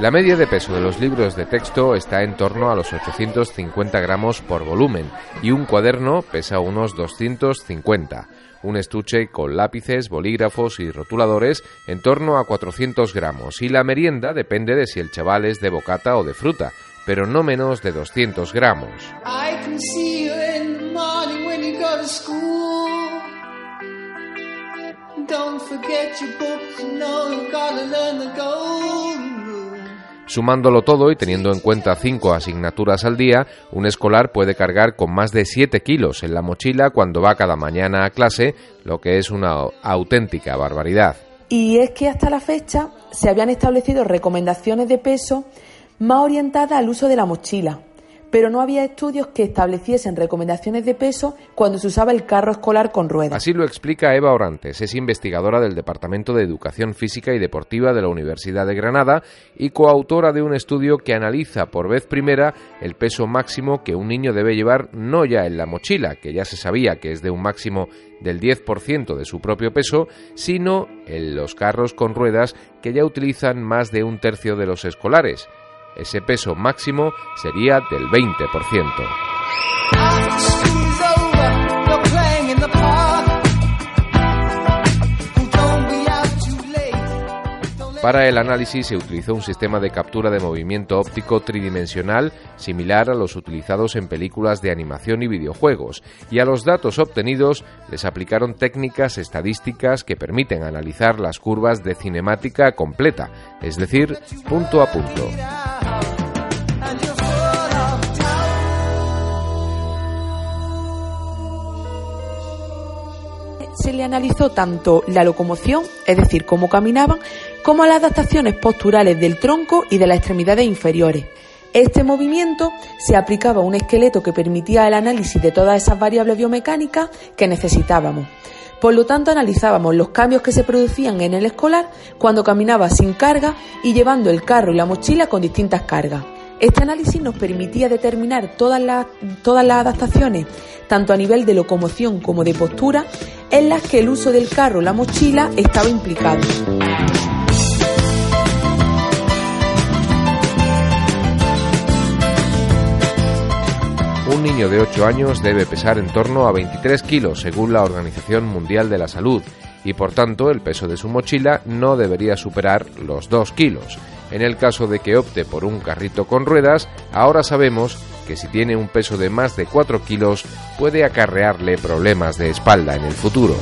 La media de peso de los libros de texto está en torno a los 850 gramos por volumen y un cuaderno pesa unos 250. Un estuche con lápices, bolígrafos y rotuladores en torno a 400 gramos y la merienda depende de si el chaval es de bocata o de fruta, pero no menos de 200 gramos. Sumándolo todo y teniendo en cuenta cinco asignaturas al día, un escolar puede cargar con más de 7 kilos en la mochila cuando va cada mañana a clase, lo que es una auténtica barbaridad. Y es que hasta la fecha se habían establecido recomendaciones de peso más orientadas al uso de la mochila, pero no había estudios que estableciesen recomendaciones de peso cuando se usaba el carro escolar con ruedas. Así lo explica Eva Orantes, es investigadora del Departamento de Educación Física y Deportiva de la Universidad de Granada y coautora de un estudio que analiza por vez primera el peso máximo que un niño debe llevar no ya en la mochila, que ya se sabía que es de un máximo del 10% de su propio peso, sino en los carros con ruedas que ya utilizan más de un tercio de los escolares ese peso máximo sería del 20%. Para el análisis se utilizó un sistema de captura de movimiento óptico tridimensional similar a los utilizados en películas de animación y videojuegos, y a los datos obtenidos les aplicaron técnicas estadísticas que permiten analizar las curvas de cinemática completa, es decir, punto a punto. Se le analizó tanto la locomoción, es decir, cómo caminaban, como las adaptaciones posturales del tronco y de las extremidades inferiores. Este movimiento se aplicaba a un esqueleto que permitía el análisis de todas esas variables biomecánicas que necesitábamos. Por lo tanto, analizábamos los cambios que se producían en el escolar cuando caminaba sin carga y llevando el carro y la mochila con distintas cargas. Este análisis nos permitía determinar todas las, todas las adaptaciones, tanto a nivel de locomoción como de postura, en las que el uso del carro o la mochila estaba implicado. Un niño de 8 años debe pesar en torno a 23 kilos según la Organización Mundial de la Salud y por tanto el peso de su mochila no debería superar los 2 kilos. En el caso de que opte por un carrito con ruedas, ahora sabemos que si tiene un peso de más de 4 kilos puede acarrearle problemas de espalda en el futuro.